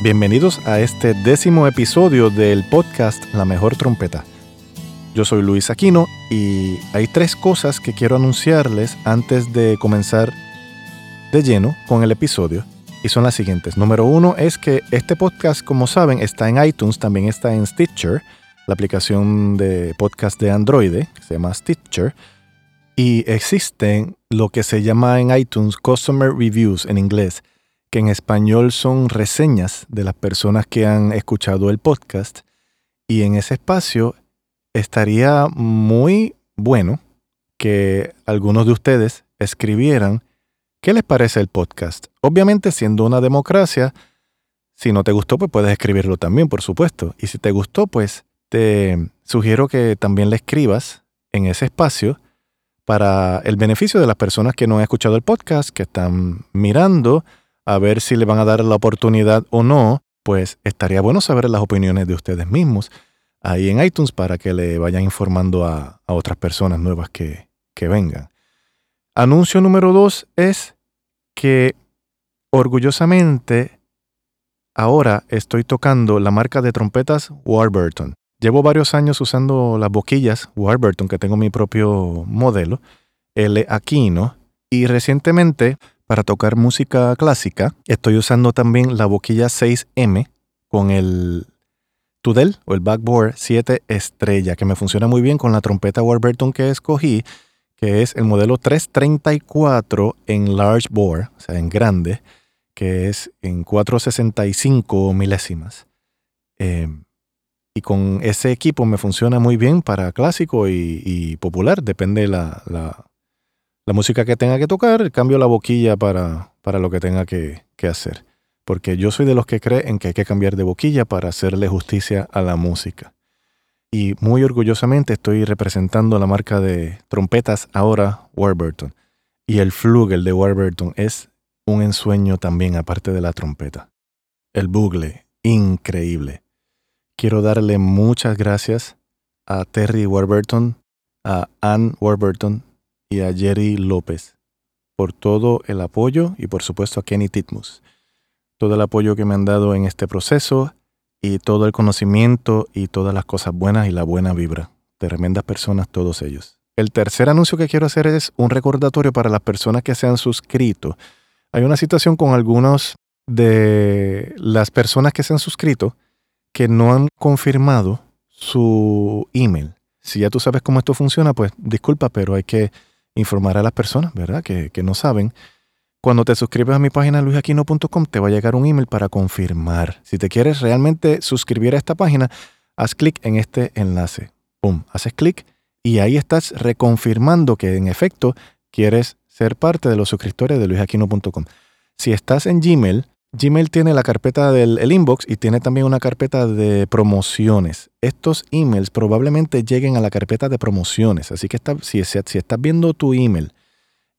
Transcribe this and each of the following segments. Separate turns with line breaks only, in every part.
Bienvenidos a este décimo episodio del podcast La Mejor Trompeta. Yo soy Luis Aquino y hay tres cosas que quiero anunciarles antes de comenzar de lleno con el episodio y son las siguientes. Número uno es que este podcast, como saben, está en iTunes, también está en Stitcher, la aplicación de podcast de Android, que se llama Stitcher, y existen lo que se llama en iTunes Customer Reviews en inglés que en español son reseñas de las personas que han escuchado el podcast. Y en ese espacio estaría muy bueno que algunos de ustedes escribieran qué les parece el podcast. Obviamente siendo una democracia, si no te gustó, pues puedes escribirlo también, por supuesto. Y si te gustó, pues te sugiero que también le escribas en ese espacio para el beneficio de las personas que no han escuchado el podcast, que están mirando a ver si le van a dar la oportunidad o no, pues estaría bueno saber las opiniones de ustedes mismos ahí en iTunes para que le vayan informando a, otras personas nuevas que, que vengan. Anuncio número dos es que orgullosamente ahora estoy tocando la marca de trompetas Warburton. Llevo varios años usando las boquillas Warburton, que tengo mi propio modelo, el Aquino, y recientemente para tocar música clásica, estoy usando también la boquilla 6M con el Tudel o el Backboard 7 estrella, que me funciona muy bien con la trompeta Warburton que escogí, que es el modelo 334 en large bore, o sea, en grande, que es en 465 milésimas. Em, y con ese equipo me funciona muy bien para clásico y, popular, depende la, la, la música que tenga que tocar, cambio la boquilla para, para lo que tenga que, hacer. Porque yo soy de los que creen en que hay que cambiar de boquilla para hacerle justicia a la música. Y muy orgullosamente estoy representando la marca de trompetas ahora Warburton. Y el flugel de Warburton es un ensueño también aparte de la trompeta. El bugle, increíble. Quiero darle muchas gracias a Terry Warburton, a Ann Warburton y a Jerry López por todo el apoyo y por supuesto a Kenny Titmus. Todo el apoyo que me han dado en este proceso y todo el conocimiento y todas las cosas buenas y la buena vibra. Tremendas personas todos ellos. El tercer anuncio que quiero hacer es un recordatorio para las personas que se han suscrito. Hay una situación con algunos de las personas que se han suscrito que no han confirmado su email. Si ya tú sabes cómo esto funciona, pues disculpa, pero hay que informar a las personas, ¿verdad? Que, no saben. Cuando te suscribes a mi página luisaquino.com te va a llegar un email para confirmar. Si te quieres realmente suscribir a esta página, haz clic en este enlace. Pum, haces clic y ahí estás reconfirmando que en efecto quieres ser parte de los suscriptores de luisaquino.com. Si estás en Gmail, Gmail tiene la carpeta del inbox y tiene también una carpeta de promociones. Estos emails probablemente lleguen a la carpeta de promociones. Así que si, estás viendo tu email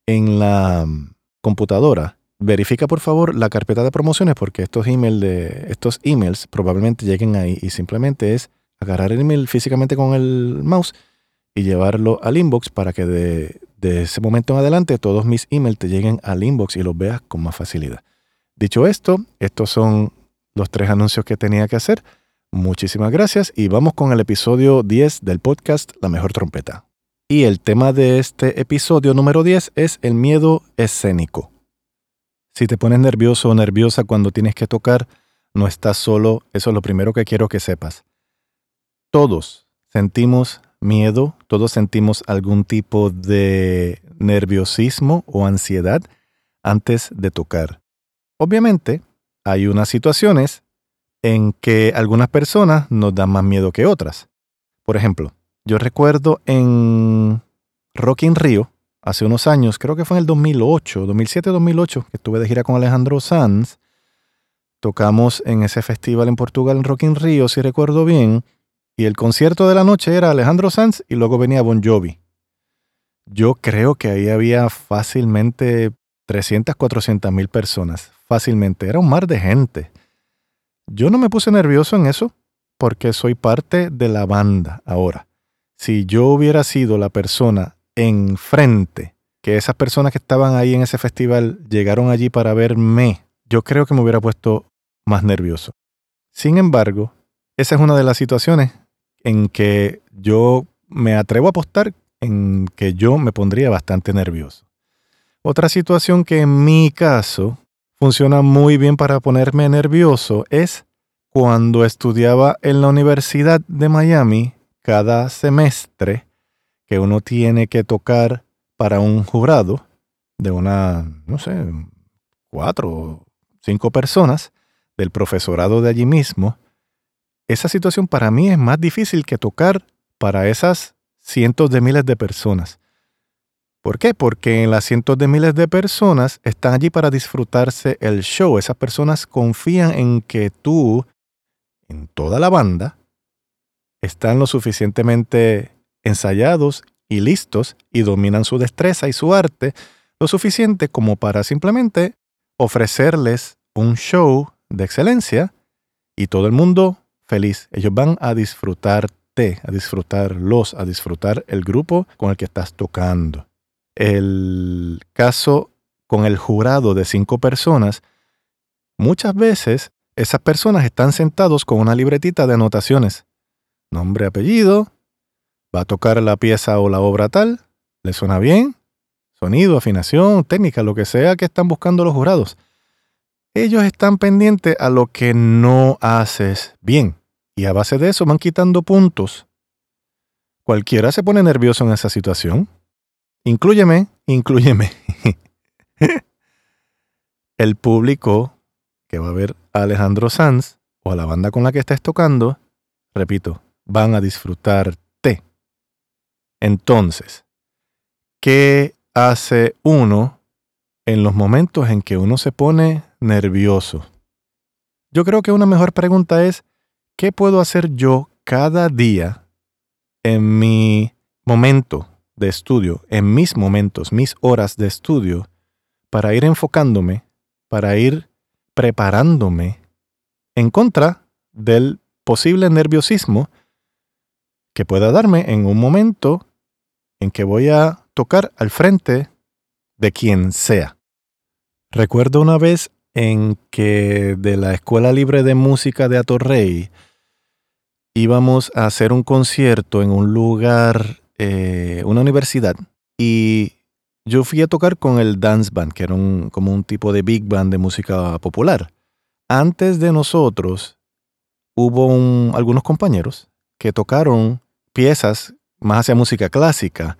en la mm, computadora, verifica por favor la carpeta de promociones porque estos, email de, estos emails probablemente lleguen ahí y simplemente es agarrar el email físicamente con el mouse y llevarlo al inbox para que de, de ese momento en adelante todos mis emails te lleguen al inbox y los veas con más facilidad. Dicho esto, estos son los tres anuncios que tenía que hacer. Muchísimas gracias y vamos con el episodio 10 del podcast La Mejor Trompeta. Y el tema de este episodio número 10 es el miedo escénico. Si te pones nervioso o nerviosa cuando tienes que tocar, no estás solo, eso es lo primero que quiero que sepas. Todos sentimos miedo, todos sentimos algún tipo de nerviosismo o ansiedad antes de tocar. Obviamente, hay unas situaciones en que algunas personas nos dan más miedo que otras. Por ejemplo, yo recuerdo en Rock in Rio, hace unos años, creo que fue en el 2008, 2007-2008, que estuve de gira con Alejandro Sanz, tocamos en ese festival en Portugal, en Rock in Rio, si recuerdo bien, y el concierto de la noche era Alejandro Sanz y luego venía Bon Jovi. Yo creo que ahí había fácilmente 300, 400 mil personas. Fácilmente. Era un mar de gente. Yo no me puse nervioso en eso porque soy parte de la banda ahora. Si yo hubiera sido la persona enfrente, que esas personas que estaban ahí en ese festival llegaron allí para verme, yo creo que me hubiera puesto más nervioso. Sin embargo, esa es una de las situaciones en que yo me atrevo a apostar en que yo me pondría bastante nervioso. Otra situación que en mi caso funciona muy bien para ponerme nervioso es cuando estudiaba en la Universidad de Miami cada semestre que uno tiene que tocar para un jurado de una, no sé, cuatro o cinco personas del profesorado de allí mismo, esa situación para mí es más difícil que tocar para esas cientos de miles de personas. ¿Por qué? Porque en las cientos de miles de personas están allí para disfrutarse el show. Esas personas confían en que tú, en toda la banda, están lo suficientemente ensayados y listos y dominan su destreza y su arte lo suficiente como para simplemente ofrecerles un show de excelencia y todo el mundo feliz. Ellos van a disfrutar a disfrutarlos, a disfrutar el grupo con el que estás tocando. El caso con el jurado de cinco personas, muchas veces esas personas están sentados con una libretita de anotaciones. Nombre, apellido, va a tocar la pieza o la obra tal, le suena bien, sonido, afinación, técnica, lo que sea que están buscando los jurados. Ellos están pendientes a lo que no haces bien. Y a base de eso van quitando puntos. Cualquiera se pone nervioso en esa situación. Inclúyeme, inclúyeme. El público que va a ver a Alejandro Sanz o a la banda con la que estés tocando, repito, van a disfrutarte. Entonces, ¿qué hace uno en los momentos en que uno se pone nervioso? Yo creo que una mejor pregunta es, ¿qué puedo hacer yo cada día en mi momento de estudio, en mis momentos, mis horas de estudio, para ir enfocándome, para ir preparándome en contra del posible nerviosismo que pueda darme en un momento en que voy a tocar al frente de quien sea. Recuerdo una vez en que de la Escuela Libre de Música de Atorrey íbamos a hacer un concierto en un lugar, eh, una universidad, y yo fui a tocar con el dance band, que era un, como un tipo de big band de música popular. Antes de nosotros, hubo algunos compañeros que tocaron piezas más hacia música clásica.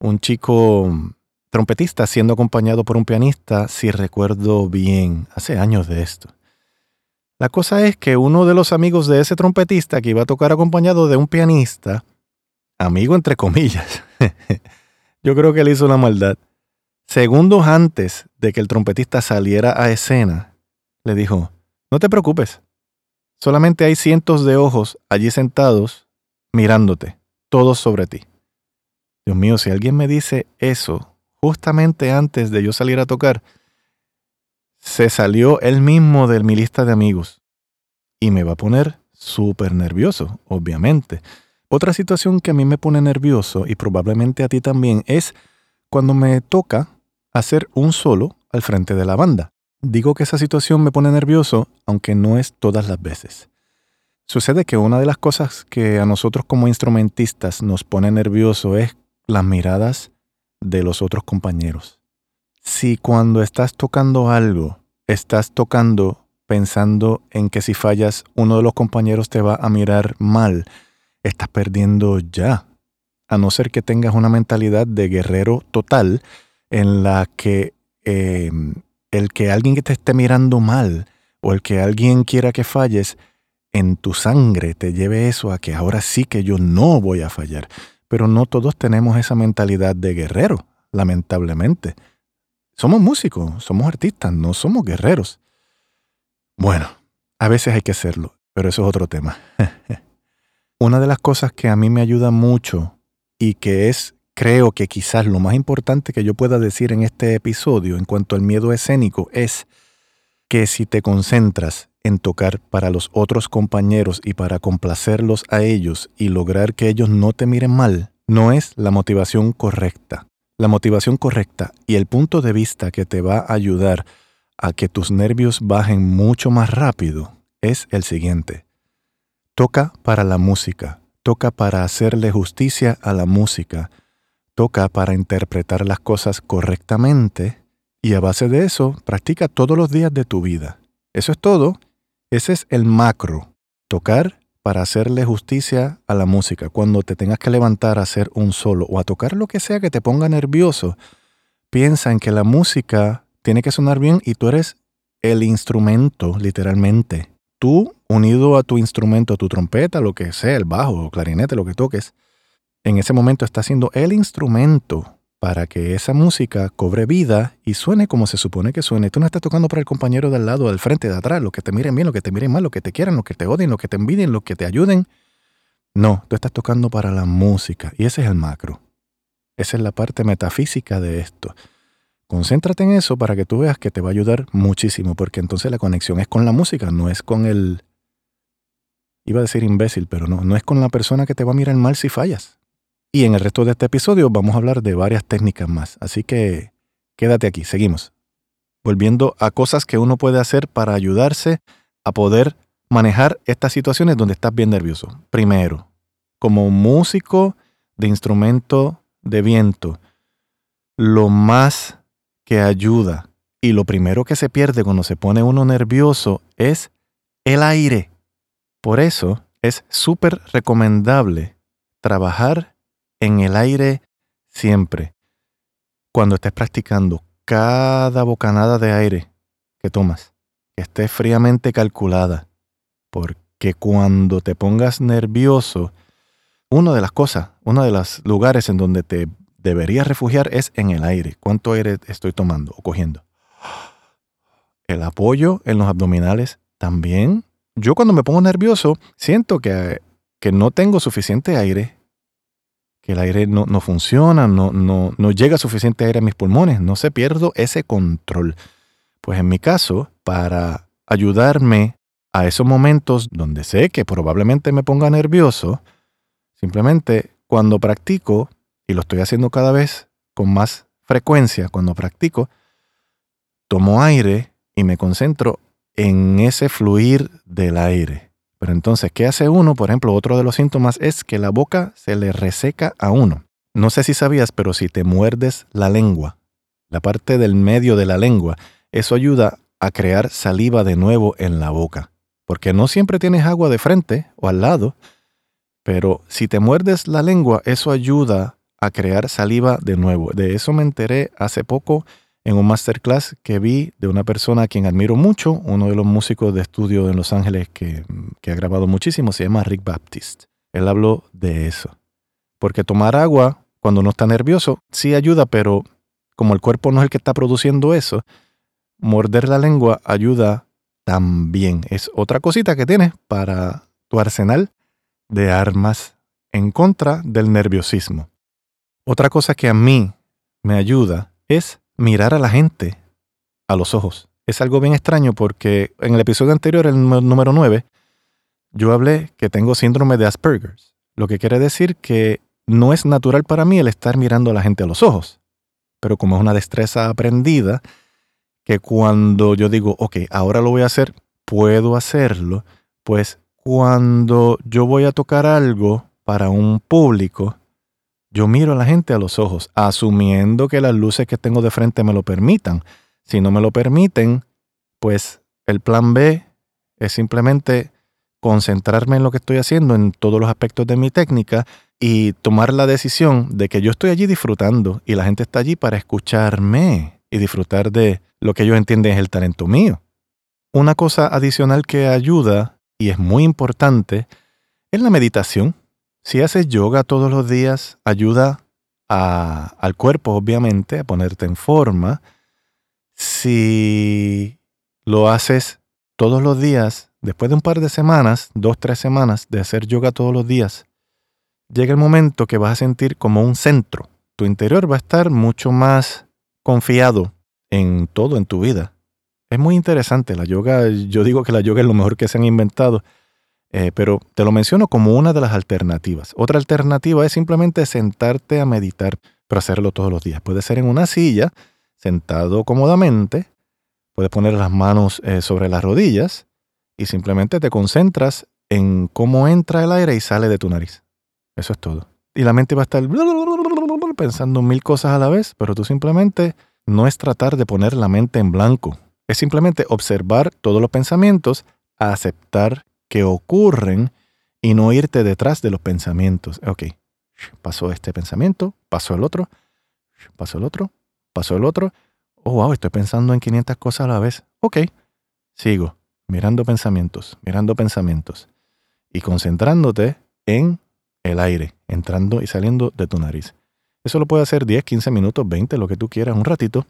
Un chico trompetista siendo acompañado por un pianista, si recuerdo bien, hace años de esto. La cosa es que uno de los amigos de ese trompetista que iba a tocar acompañado de un pianista, amigo entre comillas, yo creo que le hizo una maldad. Segundos antes de que el trompetista saliera a escena, le dijo, no te preocupes, solamente hay cientos de ojos allí sentados mirándote, todos sobre ti. Dios mío, si alguien me dice eso justamente antes de yo salir a tocar, se salió él mismo de mi lista de amigos y me va a poner súper nervioso, obviamente. Otra situación que a mí me pone nervioso y probablemente a ti también es cuando me toca hacer un solo al frente de la banda. Digo que esa situación me pone nervioso, aunque no es todas las veces. Sucede que una de las cosas que a nosotros como instrumentistas nos pone nervioso es las miradas de los otros compañeros si cuando estás tocando algo, estás tocando pensando en que si fallas, uno de los compañeros te va a mirar mal, estás perdiendo ya. A no ser que tengas una mentalidad de guerrero total en la que em, el que alguien que te esté mirando mal o el que alguien quiera que falles, en tu sangre te lleve eso a que ahora sí que yo no voy a fallar. Pero no todos tenemos esa mentalidad de guerrero, lamentablemente. Somos músicos, somos artistas, no somos guerreros. Bueno, a veces hay que hacerlo, pero eso es otro tema. Una de las cosas que a mí me ayuda mucho y que es, creo que quizás lo más importante que yo pueda decir en este episodio en cuanto al miedo escénico es que si te concentras en tocar para los otros compañeros y para complacerlos a ellos y lograr que ellos no te miren mal, no es la motivación correcta. La motivación correcta y el punto de vista que te va a ayudar a que tus nervios bajen mucho más rápido es el siguiente. Toca para la música, toca para hacerle justicia a la música, toca para interpretar las cosas correctamente y a base de eso practica todos los días de tu vida. Eso es todo. Ese es el macro. Tocar para hacerle justicia a la música. Cuando te tengas que levantar a hacer un solo o a tocar lo que sea que te ponga nervioso, piensa en que la música tiene que sonar bien y tú eres el instrumento, literalmente. Tú, unido a tu instrumento, a tu trompeta, lo que sea, el bajo o clarinete, lo que toques, en ese momento está siendo el instrumento para que esa música cobre vida y suene como se supone que suene. Tú no estás tocando para el compañero del lado, del frente, de atrás, lo que te miren bien, lo que te miren mal, lo que te quieran, lo que te odien, lo que te envidien, lo que te ayuden. No, tú estás tocando para la música y ese es el macro. Esa es la parte metafísica de esto. Concéntrate en eso para que tú veas que te va a ayudar muchísimo, porque entonces la conexión es con la música, no es con el... Iba a decir imbécil, pero no, no es con la persona que te va a mirar mal si fallas. Y en el resto de este episodio vamos a hablar de varias técnicas más, así que quédate aquí, seguimos. Volviendo a cosas que uno puede hacer para ayudarse a poder manejar estas situaciones donde estás bien nervioso. Primero, como músico de instrumento de viento, lo más que ayuda y lo primero que se pierde cuando se pone uno nervioso es el aire. Por eso es súper recomendable trabajar en el aire siempre. Cuando estés practicando cada bocanada de aire que tomas, que esté fríamente calculada, porque cuando te pongas nervioso, una de las cosas, uno de los lugares en donde te deberías refugiar es en el aire. ¿Cuánto aire estoy tomando o cogiendo? El apoyo en los abdominales también. Yo cuando me pongo nervioso siento que, que no tengo suficiente aire que el aire no, funciona, no, no, no llega suficiente aire a mis pulmones, no se pierdo ese control. Pues en mi caso, para ayudarme a esos momentos donde sé que probablemente me ponga nervioso, simplemente cuando practico, y lo estoy haciendo cada vez con más frecuencia, cuando practico, tomo aire y me concentro en ese fluir del aire. Pero entonces, ¿qué hace uno? Por ejemplo, otro de los síntomas es que la boca se le reseca a uno. No sé si sabías, pero si te muerdes la lengua, la parte del medio de la lengua, eso ayuda a crear saliva de nuevo en la boca. Porque no siempre tienes agua de frente o al lado, pero si te muerdes la lengua, eso ayuda a crear saliva de nuevo. De eso me enteré hace poco en un masterclass que vi de una persona a quien admiro mucho, uno de los músicos de estudio en Los Ángeles que, ha grabado muchísimo, se llama Rick Baptist. Él habló de eso. Porque tomar agua cuando uno está nervioso sí ayuda, pero como el cuerpo no es el que está produciendo eso, morder la lengua ayuda también. Es otra cosita que tienes para tu arsenal de armas en contra del nerviosismo. Otra cosa que a mí me ayuda es mirar a la gente a los ojos. Es algo bien extraño porque en el episodio anterior, el número 9, yo hablé que tengo síndrome de Asperger, lo que quiere decir que no es natural para mí el estar mirando a la gente a los ojos. Pero como es una destreza aprendida, que cuando yo digo, ok, ahora lo voy a hacer, puedo hacerlo, pues cuando yo voy a tocar algo para un público, yo miro a la gente a los ojos, asumiendo que las luces que tengo de frente me lo permitan. Si no me lo permiten, pues el plan B es simplemente concentrarme en lo que estoy haciendo, en todos los aspectos de mi técnica y tomar la decisión de que yo estoy allí disfrutando y la gente está allí para escucharme y disfrutar de lo que ellos entienden es el talento mío. Una cosa adicional que ayuda y es muy importante es la meditación. Si haces yoga todos los días, ayuda al cuerpo, obviamente, a ponerte en forma. Si lo haces todos los días, después de un par de semanas, dos, tres semanas de hacer yoga todos los días, llega el momento que vas a sentir como un centro. Tu interior va a estar mucho más confiado en todo en tu vida. Es muy interesante la yoga. Yo digo que la yoga es lo mejor que se han inventado, eh, pero te lo menciono como una de las alternativas. Otra alternativa es simplemente sentarte a meditar, pero hacerlo todos los días. Puede ser en una silla, sentado cómodamente, puedes poner las manos eh, sobre las rodillas y simplemente te concentras en cómo entra el aire y sale de tu nariz. Eso es todo. Y la mente va a estar pensando mil cosas a la vez, pero tú simplemente no es tratar de poner la mente en blanco. Es simplemente observar todos los pensamientos, aceptar que ocurren y no irte detrás de los pensamientos. Ok, pasó este pensamiento, pasó el otro, pasó el otro, pasó el otro. Oh, wow, estoy pensando en 500 cosas a la vez. Ok, sigo, mirando pensamientos, mirando pensamientos y concentrándote en el aire entrando y saliendo de tu nariz. Eso lo puede hacer 10, 15 minutos, 20, lo que tú quieras, un ratito.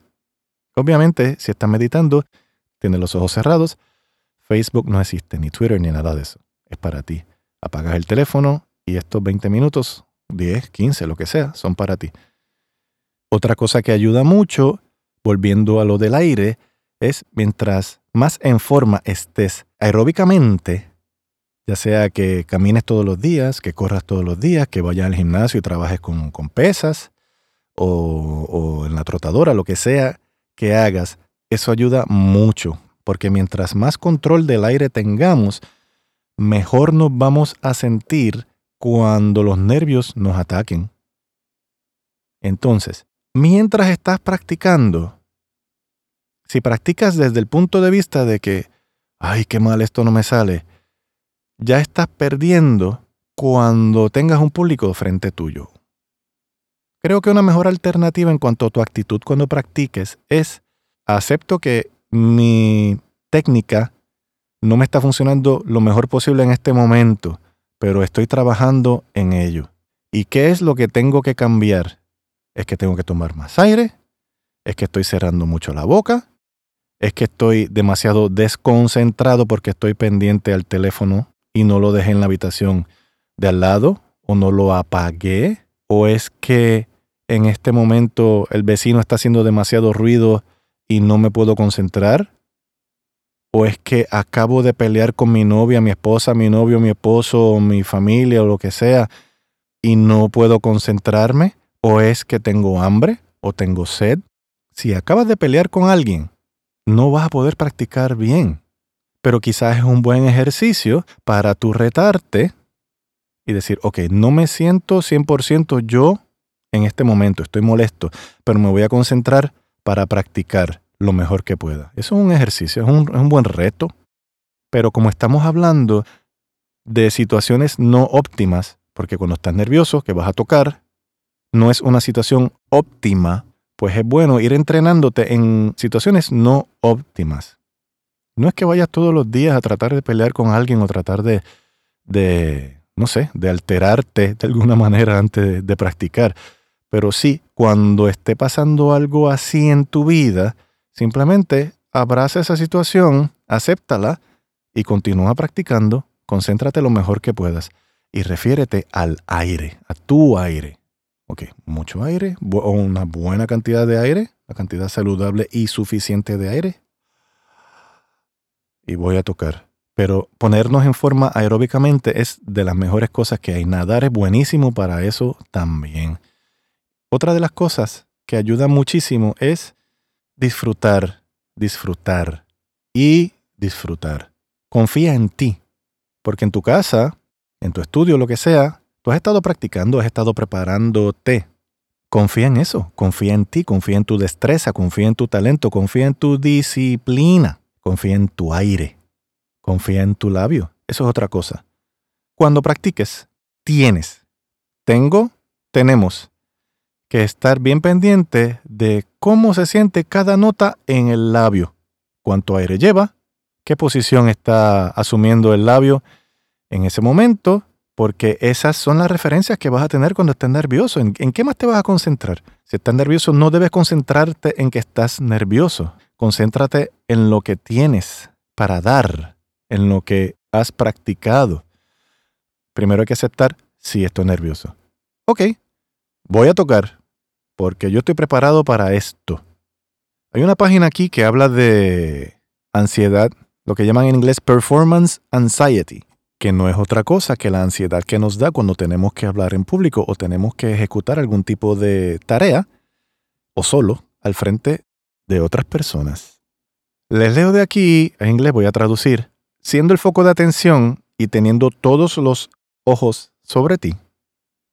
Obviamente, si estás meditando, tienes los ojos cerrados, Facebook no existe, ni Twitter, ni nada de eso. Es para ti. Apagas el teléfono y estos 20 minutos, 10, 15, lo que sea, son para ti. Otra cosa que ayuda mucho, volviendo a lo del aire, es mientras más en forma estés aeróbicamente, ya sea que camines todos los días, que corras todos los días, que vayas al gimnasio y trabajes con, pesas o, o en la trotadora, lo que sea que hagas, eso ayuda mucho, porque mientras más control del aire tengamos, mejor nos vamos a sentir cuando los nervios nos ataquen. Entonces, mientras estás practicando, si practicas desde el punto de vista de que, ay, qué mal esto no me sale, ya estás perdiendo cuando tengas un público frente tuyo. Creo que una mejor alternativa en cuanto a tu actitud cuando practiques es acepto que mi técnica no me está funcionando lo mejor posible en este momento, pero estoy trabajando en ello. ¿Y qué es lo que tengo que cambiar? Es que tengo que tomar más aire, es que estoy cerrando mucho la boca, es que estoy demasiado desconcentrado porque estoy pendiente al teléfono y no lo dejé en la habitación de al lado o no lo apagué o es que en este momento el vecino está haciendo demasiado ruido y no me puedo concentrar o es que acabo de pelear con mi novia, mi esposa, mi novio, mi esposo, mi familia o lo que sea y no puedo concentrarme o es que tengo hambre o tengo sed. Si acabas de pelear con alguien, no vas a poder practicar bien pero quizás es un buen ejercicio para tu retarte y decir, ok, no me siento 100% yo en este momento, estoy molesto, pero me voy a concentrar para practicar lo mejor que pueda. Eso es un ejercicio, es un, buen reto, pero como estamos hablando de situaciones no óptimas, porque cuando estás nervioso, que vas a tocar, no es una situación óptima, pues es bueno ir entrenándote en situaciones no óptimas. No es que vayas todos los días a tratar de pelear con alguien o tratar de no sé, de alterarte de alguna manera antes de, practicar. Pero sí, cuando esté pasando algo así en tu vida, simplemente abraza esa situación, acéptala y continúa practicando. Concéntrate lo mejor que puedas y refiérete al aire, a tu aire. Ok, mucho aire o una buena cantidad de aire, la cantidad saludable y suficiente de aire y voy a tocar. Pero ponernos en forma aeróbicamente es de las mejores cosas que hay. Nadar es buenísimo para eso también. Otra de las cosas que ayuda muchísimo es disfrutar, disfrutar y disfrutar. Confía en ti, porque en tu casa, en tu estudio, lo que sea, tú has estado practicando, has estado preparándote. Confía en eso, confía en ti, confía en tu destreza, confía en tu talento, confía en tu disciplina. Confía en tu aire. Confía en tu labio. Eso es otra cosa. Cuando practiques, tienes, tengo, tenemos que estar bien pendiente de cómo se siente cada nota en el labio. Cuánto aire lleva, qué posición está asumiendo el labio en ese momento, porque esas son las referencias que vas a tener cuando estés nervioso. ¿En, qué más te vas a concentrar? Si estás nervioso, no debes concentrarte en que estás nervioso. Concéntrate en lo que tienes. para dar en lo que has practicado. Primero hay que aceptar si estoy nervioso. Ok, voy a tocar porque yo estoy preparado para esto. Hay una página aquí que habla de ansiedad, lo que llaman en inglés performance anxiety, que no es otra cosa que la ansiedad que nos da cuando tenemos que hablar en público o tenemos que ejecutar algún tipo de tarea o solo al frente de otras personas. Les leo de aquí, en inglés voy a traducir, siendo el foco de atención y teniendo todos los ojos sobre ti,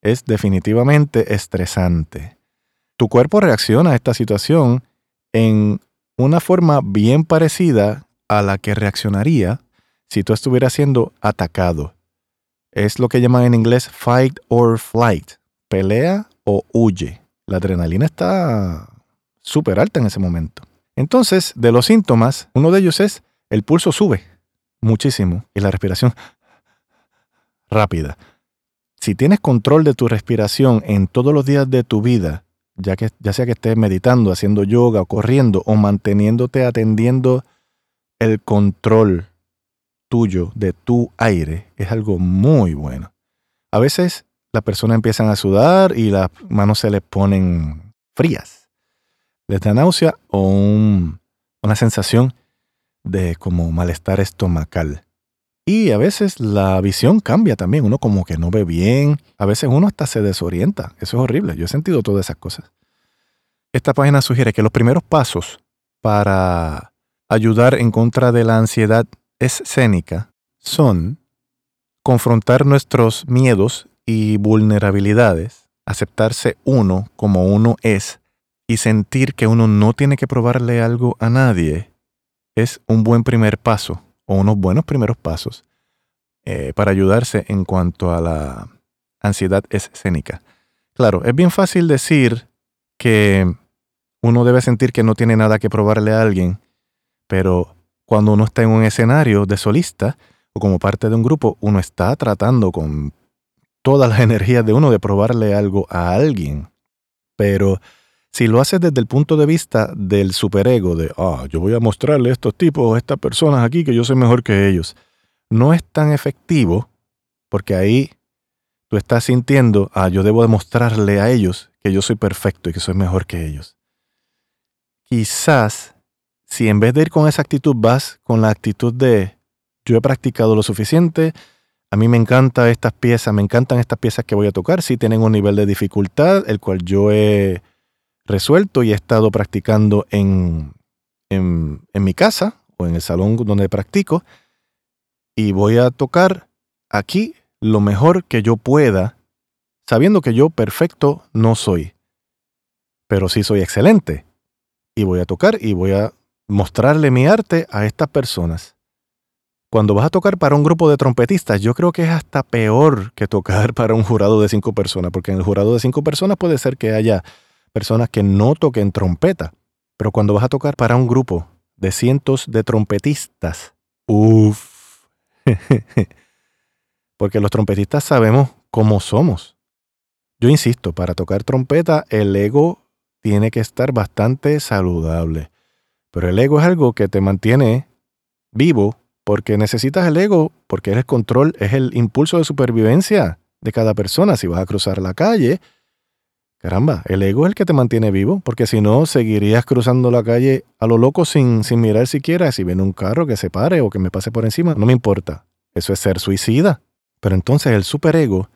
es definitivamente estresante. Tu cuerpo reacciona a esta situación en una forma bien parecida a la que reaccionaría si tú estuvieras siendo atacado. Es lo que llaman en inglés fight or flight, pelea o huye. La adrenalina está súper alta en ese momento. Entonces, de los síntomas, uno de ellos es el pulso sube muchísimo y la respiración rápida. Si tienes control de tu respiración en todos los días de tu vida, ya, que, ya sea que estés meditando, haciendo yoga o corriendo o manteniéndote atendiendo el control tuyo de tu aire, es algo muy bueno. A veces las personas empiezan a sudar y las manos se les ponen frías. Les da náusea o una sensación de como malestar estomacal. Y a veces la visión cambia también, uno como que no ve bien, a veces uno hasta se desorienta, eso es horrible, yo he sentido todas esas cosas. Esta página sugiere que los primeros pasos para ayudar en contra de la ansiedad escénica son confrontar nuestros miedos y vulnerabilidades, aceptarse uno como uno es y sentir que uno no tiene que probarle algo a nadie es un buen primer paso o unos buenos primeros pasos eh, para ayudarse en cuanto a la ansiedad escénica. Claro, es bien fácil decir que uno debe sentir que no tiene nada que probarle a alguien, pero cuando uno está en un escenario de solista o como parte de un grupo, uno está tratando con todas las energías de uno de probarle algo a alguien. Pero si lo haces desde el punto de vista del superego, de, ah, yo voy a mostrarle a estos tipos, a estas personas aquí, que yo soy mejor que ellos, no es tan efectivo porque ahí tú estás sintiendo, ah, yo debo demostrarle a ellos que yo soy perfecto y que soy mejor que ellos. Quizás, si en vez de ir con esa actitud vas con la actitud de, yo he practicado lo suficiente, a mí me encantan estas piezas, me encantan estas piezas que voy a tocar, si tienen un nivel de dificultad, el cual yo he resuelto y he estado practicando en, en, mi casa o en el salón donde practico y voy a tocar aquí lo mejor que yo pueda, sabiendo que yo perfecto no soy, pero sí soy excelente. Y voy a tocar y voy a mostrarle mi arte a estas personas. Cuando vas a tocar para un grupo de trompetistas, yo creo que es hasta peor que tocar para un jurado de cinco personas, porque en el jurado de cinco personas puede ser que haya personas que no toquen trompeta. Pero cuando vas a tocar para un grupo de cientos de trompetistas, uff. Porque los trompetistas sabemos cómo somos. Yo insisto, para tocar trompeta el ego tiene que estar bastante saludable. Pero el ego es algo que te mantiene vivo porque necesitas el ego, porque es el control, es el impulso de supervivencia de cada persona. Si vas a cruzar la calle, Caramba, el ego es el que te mantiene vivo, porque si no, seguirías cruzando la calle a lo loco sin, sin mirar siquiera si viene un carro que se pare o que me pase por encima. No me importa. Eso es ser suicida. Pero entonces el superego,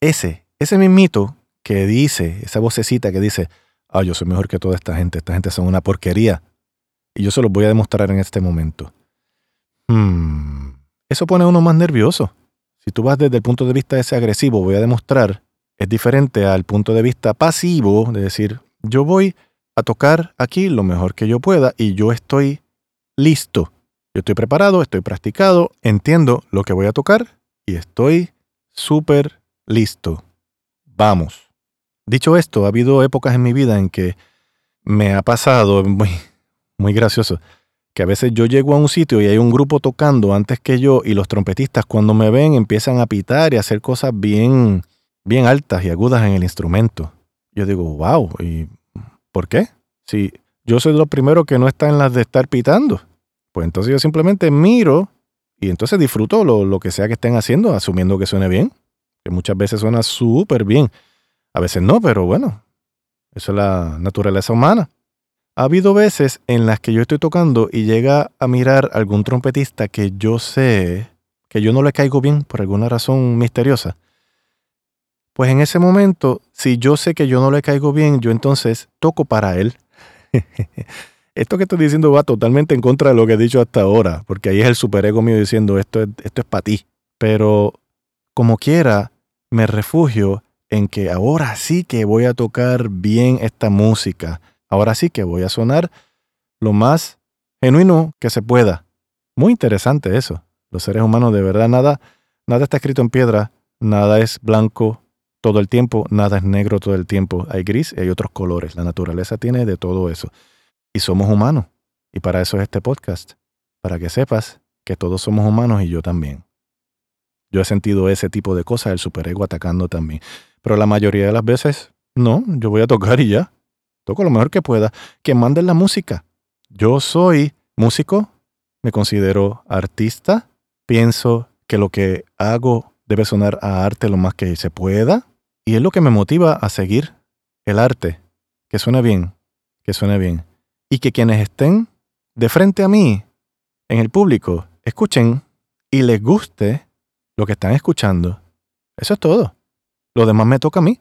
ese, ese mismito que dice, esa vocecita que dice, ah, yo soy mejor que toda esta gente, esta gente son una porquería. Y yo se los voy a demostrar en este momento. Hmm, eso pone a uno más nervioso. Si tú vas desde el punto de vista de ese agresivo, voy a demostrar es diferente al punto de vista pasivo de decir, yo voy a tocar aquí lo mejor que yo pueda y yo estoy listo. Yo estoy preparado, estoy practicado, entiendo lo que voy a tocar y estoy súper listo. Vamos. Dicho esto, ha habido épocas en mi vida en que me ha pasado, muy, muy gracioso, que a veces yo llego a un sitio y hay un grupo tocando antes que yo y los trompetistas cuando me ven empiezan a pitar y a hacer cosas bien bien altas y agudas en el instrumento. Yo digo, wow, ¿y por qué? Si yo soy lo primero que no está en las de estar pitando. Pues entonces yo simplemente miro y entonces disfruto lo, lo que sea que estén haciendo, asumiendo que suene bien, que muchas veces suena súper bien. A veces no, pero bueno, eso es la naturaleza humana. Ha habido veces en las que yo estoy tocando y llega a mirar algún trompetista que yo sé que yo no le caigo bien por alguna razón misteriosa. Pues en ese momento, si yo sé que yo no le caigo bien, yo entonces toco para él. esto que estoy diciendo va totalmente en contra de lo que he dicho hasta ahora, porque ahí es el superego mío diciendo esto es, esto es para ti. Pero como quiera, me refugio en que ahora sí que voy a tocar bien esta música. Ahora sí que voy a sonar lo más genuino que se pueda. Muy interesante eso. Los seres humanos de verdad nada, nada está escrito en piedra, nada es blanco todo el tiempo, nada es negro todo el tiempo. Hay gris y hay otros colores. La naturaleza tiene de todo eso. Y somos humanos. Y para eso es este podcast. Para que sepas que todos somos humanos y yo también. Yo he sentido ese tipo de cosas, el superego atacando también. Pero la mayoría de las veces, no, yo voy a tocar y ya. Toco lo mejor que pueda. Que manden la música. Yo soy músico, me considero artista, pienso que lo que hago debe sonar a arte lo más que se pueda. Y es lo que me motiva a seguir el arte. Que suene bien, que suene bien. Y que quienes estén de frente a mí, en el público, escuchen y les guste lo que están escuchando. Eso es todo. Lo demás me toca a mí.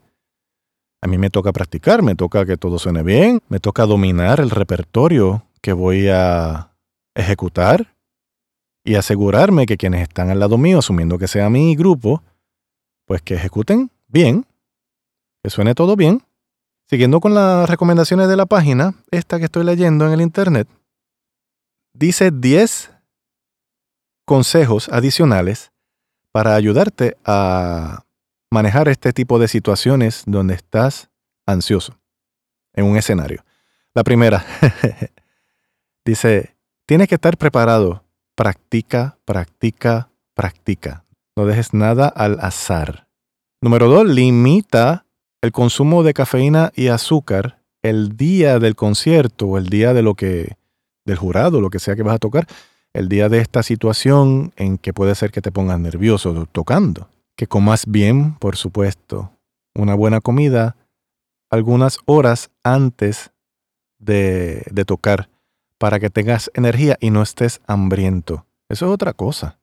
A mí me toca practicar, me toca que todo suene bien, me toca dominar el repertorio que voy a ejecutar y asegurarme que quienes están al lado mío, asumiendo que sea mi grupo, pues que ejecuten bien, que suene todo bien. Siguiendo con las recomendaciones de la página, esta que estoy leyendo en el Internet, dice 10 consejos adicionales para ayudarte a manejar este tipo de situaciones donde estás ansioso en un escenario. La primera dice, tienes que estar preparado. Practica, practica, practica. No dejes nada al azar. Número dos, limita el consumo de cafeína y azúcar el día del concierto el día de lo que del jurado, lo que sea que vas a tocar, el día de esta situación en que puede ser que te pongas nervioso tocando que comas bien, por supuesto, una buena comida algunas horas antes de, de tocar para que tengas energía y no estés hambriento. Eso es otra cosa.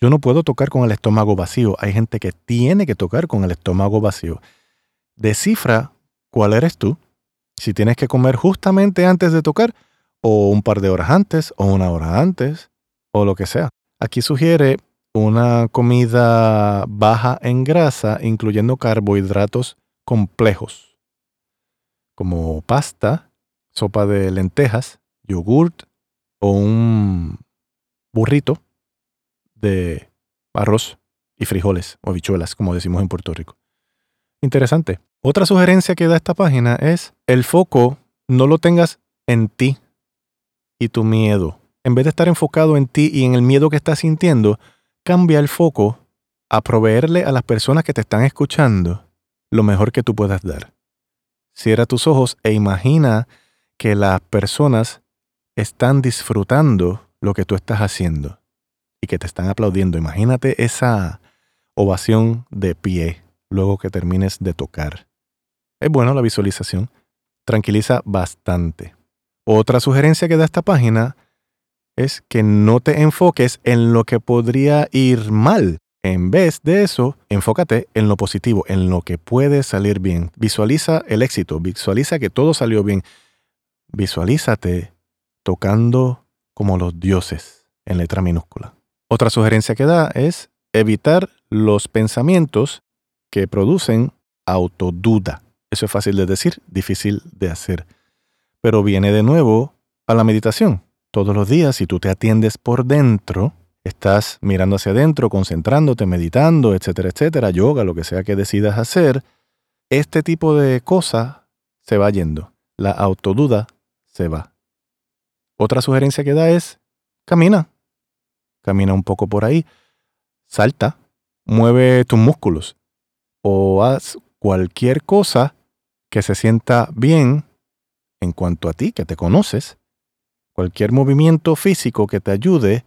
Yo no puedo tocar con el estómago vacío. Hay gente que tiene que tocar con el estómago vacío. Descifra cuál eres tú. Si tienes que comer justamente antes de tocar, o un par de horas antes, o una hora antes, o lo que sea. Aquí sugiere una comida baja en grasa, incluyendo carbohidratos complejos, como pasta, sopa de lentejas, yogurt o un burrito de arroz y frijoles o habichuelas, como decimos en Puerto Rico. Interesante. Otra sugerencia que da esta página es el foco no lo tengas en ti y tu miedo. En vez de estar enfocado en ti y en el miedo que estás sintiendo, cambia el foco a proveerle a las personas que te están escuchando lo mejor que tú puedas dar. Cierra tus ojos e imagina que las personas están disfrutando lo que tú estás haciendo y que te están aplaudiendo. Imagínate esa ovación de pie luego que termines de tocar. Es bueno la visualización. Tranquiliza bastante. Otra sugerencia que da esta página es que no te enfoques en lo que podría ir mal. En vez de eso, enfócate en lo positivo, en lo que puede salir bien. Visualiza el éxito, visualiza que todo salió bien. Visualízate tocando como los dioses en letra minúscula. Otra sugerencia que da es evitar los pensamientos que producen autoduda. Eso es fácil de decir, difícil de hacer. Pero viene de nuevo a la meditación todos los días, si tú te atiendes por dentro, estás mirando hacia adentro, concentrándote, meditando, etcétera, etcétera, yoga, lo que sea que decidas hacer, este tipo de cosa se va yendo. La autoduda se va. Otra sugerencia que da es, camina. Camina un poco por ahí. Salta. Mueve tus músculos. O haz cualquier cosa que se sienta bien en cuanto a ti, que te conoces, cualquier movimiento físico que te ayude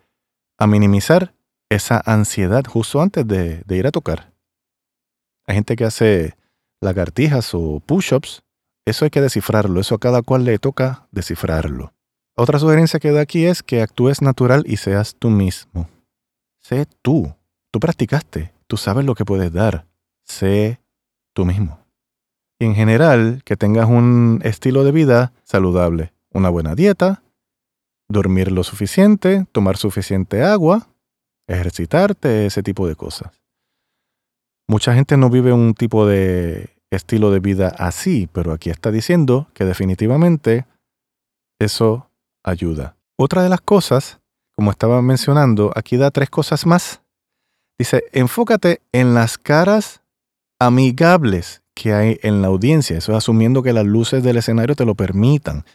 a minimizar esa ansiedad justo antes de, de ir a tocar. Hay gente que hace lagartijas o push-ups. Eso hay que descifrarlo, eso a cada cual le toca descifrarlo. Otra sugerencia que da aquí es que actúes natural y seas tú mismo. Sé tú. Tú practicaste, tú sabes lo que puedes dar. Sé tú mismo. Y en general, que tengas un estilo de vida saludable, una buena dieta, dormir lo suficiente, tomar suficiente agua, ejercitarte, ese tipo de cosas. Mucha gente no vive un tipo de estilo de vida así, pero aquí está diciendo que definitivamente eso ayuda. Otra de las cosas, como estaba mencionando, aquí da tres cosas más. Dice, enfócate en las caras amigables que hay en la audiencia. Eso es asumiendo que las luces del escenario te lo permitan.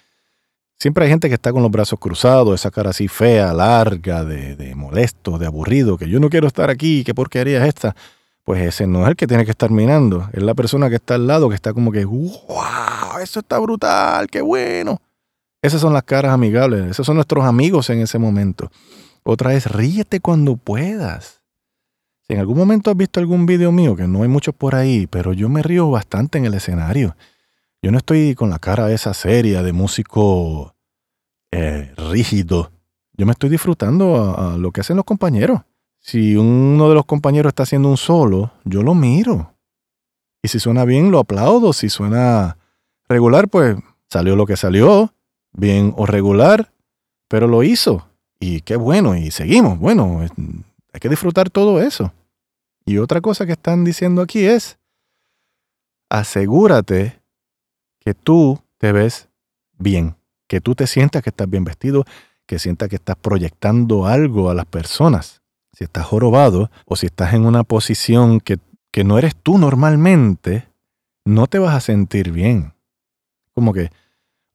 Siempre hay gente que está con los brazos cruzados, esa cara así fea, larga, de, molesto, de aburrido, que yo no quiero estar aquí, qué porquería es esta. Pues ese no es el que tiene que estar mirando, es la persona que está al lado que está como que, wow, eso está brutal, qué bueno. Esas son las caras amigables, esos son nuestros amigos en ese momento. Otra es, ríete cuando puedas. Si en algún momento has visto algún video mío, que no hay muchos por ahí, pero yo me río bastante en el escenario. Yo no estoy con la cara esa seria de músico eh, rígido. Yo me estoy disfrutando a, lo que hacen los compañeros. Si uno de los compañeros está haciendo un solo, yo lo miro. Y si suena bien, lo aplaudo. Si suena regular, pues salió lo que salió bien o regular, pero lo hizo. Y qué bueno, y seguimos. Bueno, hay que disfrutar todo eso. Y otra cosa que están diciendo aquí es, asegúrate que tú te ves bien, que tú te sientas que estás bien vestido, que sientas que estás proyectando algo a las personas. Si estás jorobado o si estás en una posición que, que no eres tú normalmente, no te vas a sentir bien. Como que,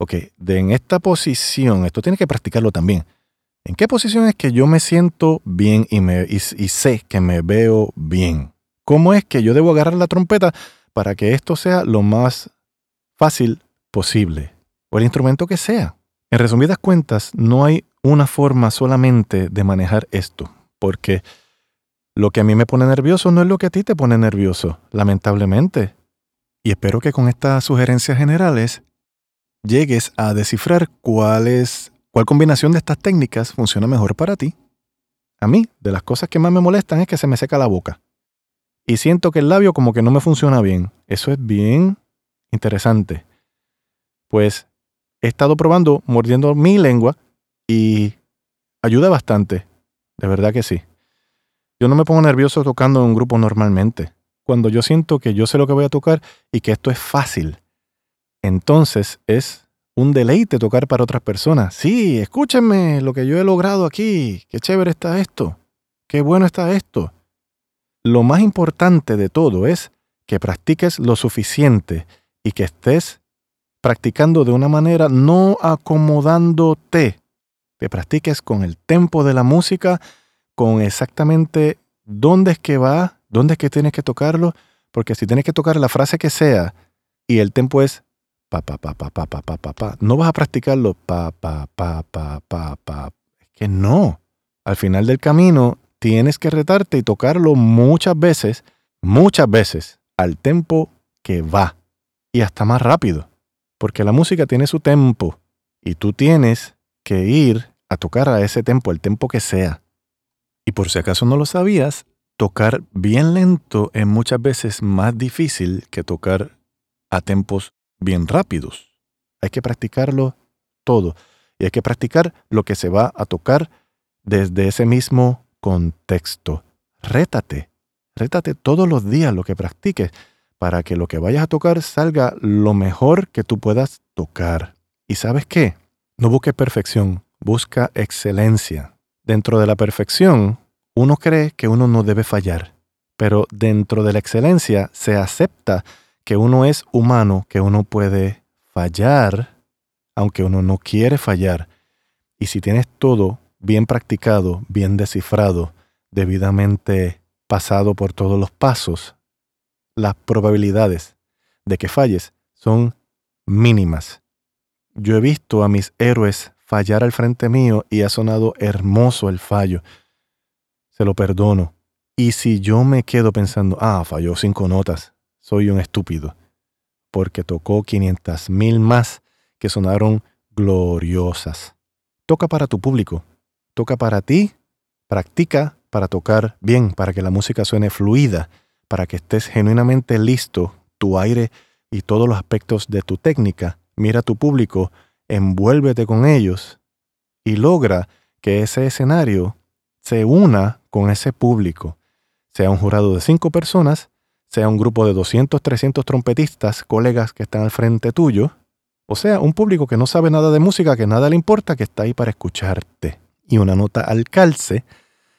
ok, de en esta posición, esto tienes que practicarlo también. ¿En qué posición es que yo me siento bien y, me, y, sé que me veo bien? ¿Cómo es que yo debo agarrar la trompeta para que esto sea lo más fácil posible? O el instrumento que sea. En resumidas cuentas, no hay una forma solamente de manejar esto, porque lo que a mí me pone nervioso no es lo que a ti te pone nervioso, lamentablemente. Y espero que con estas sugerencias generales llegues a descifrar cuál es, cuál combinación de estas técnicas funciona mejor para ti. A mí, de las cosas que más me molestan es que se me seca la boca. Y siento que el labio como que no me funciona bien. Eso es bien interesante. Pues he estado probando mordiendo mi lengua y ayuda bastante. De verdad que sí. Yo no me pongo nervioso tocando en un grupo normalmente. Cuando yo siento que yo sé lo que voy a tocar y que esto es fácil entonces es un deleite tocar para otras personas. Sí, escúchenme lo que yo he logrado aquí. Qué chévere está esto. Qué bueno está esto. Lo más importante de todo es que practiques lo suficiente y que estés practicando de una manera no acomodándote. Que practiques con el tempo de la música, con exactamente dónde es que va, dónde es que tienes que tocarlo, porque si tienes que tocar la frase que sea y el tempo es pa, pa, pa, pa, pa, pa, pa, pa, pa. No vas a practicarlo pa, pa, pa, pa, pa, pa. Es que no. Al final del camino tienes que retarte y tocarlo muchas veces, muchas veces, al tempo que va. Y hasta más rápido. Porque la música tiene su tempo. Y tú tienes que ir a tocar a ese tempo, el tempo que sea. Y por si acaso no lo sabías, tocar bien lento es muchas veces más difícil que tocar a tempos bien rápidos. Hay que practicarlo todo y hay que practicar lo que se va a tocar desde ese mismo contexto. Rétate, rétate todos los días lo que practiques para que lo que vayas a tocar salga lo mejor que tú puedas tocar. ¿Y sabes qué? No busques perfección, busca excelencia. Dentro de la perfección, uno cree que uno no debe fallar, pero dentro de la excelencia se acepta que uno es humano, que uno puede fallar, aunque uno no quiere fallar. Y si tienes todo bien practicado, bien descifrado, debidamente pasado por todos los pasos, las probabilidades de que falles son mínimas. Yo he visto a mis héroes fallar al frente mío y ha sonado hermoso el fallo. Se lo perdono. Y si yo me quedo pensando, ah, falló cinco notas, soy un estúpido, porque tocó 500 mil más que sonaron gloriosas. Toca para tu público, toca para ti, practica para tocar bien, para que la música suene fluida, para que estés genuinamente listo, tu aire y todos los aspectos de tu técnica. Mira a tu público, envuélvete con ellos y logra que ese escenario se una con ese público, sea un jurado de cinco personas, sea un grupo de 200, 300 trompetistas, colegas que están al frente tuyo, o sea, un público que no sabe nada de música, que nada le importa, que está ahí para escucharte. Y una nota al calce,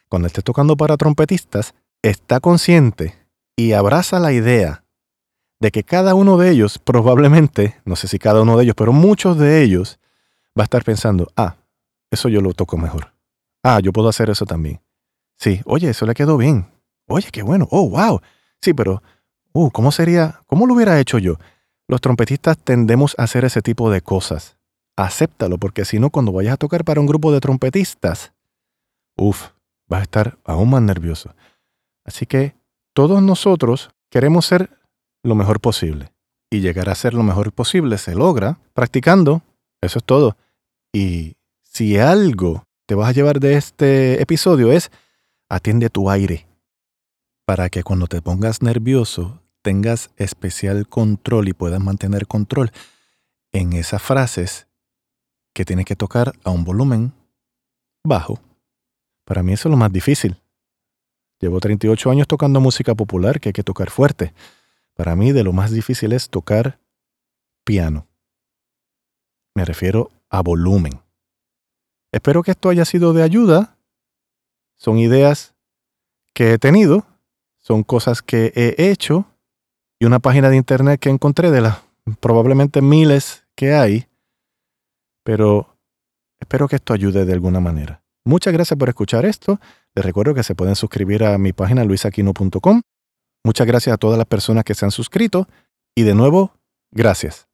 cuando estés tocando para trompetistas, está consciente y abraza la idea de que cada uno de ellos probablemente, no sé si cada uno de ellos, pero muchos de ellos, va a estar pensando, ah, eso yo lo toco mejor. Ah, yo puedo hacer eso también. Sí, oye, eso le quedó bien. Oye, qué bueno. Oh, wow. Sí, pero, uh, ¿cómo sería? ¿Cómo lo hubiera hecho yo? Los trompetistas tendemos a hacer ese tipo de cosas. Acéptalo, porque si no, cuando vayas a tocar para un grupo de trompetistas, uff, vas a estar aún más nervioso. Así que todos nosotros queremos ser lo mejor posible. Y llegar a ser lo mejor posible se logra practicando. Eso es todo. Y si algo te vas a llevar de este episodio es atiende tu aire. Para que cuando te pongas nervioso tengas especial control y puedas mantener control en esas frases que tienes que tocar a un volumen bajo. Para mí eso es lo más difícil. Llevo 38 años tocando música popular que hay que tocar fuerte. Para mí de lo más difícil es tocar piano. Me refiero a volumen. Espero que esto haya sido de ayuda. Son ideas que he tenido, son cosas que he hecho y una página de internet que encontré de las probablemente miles que hay. Pero espero que esto ayude de alguna manera. Muchas gracias por escuchar esto. Les recuerdo que se pueden suscribir a mi página luisaquino.com. Muchas gracias a todas las personas que se han suscrito. Y de nuevo, gracias.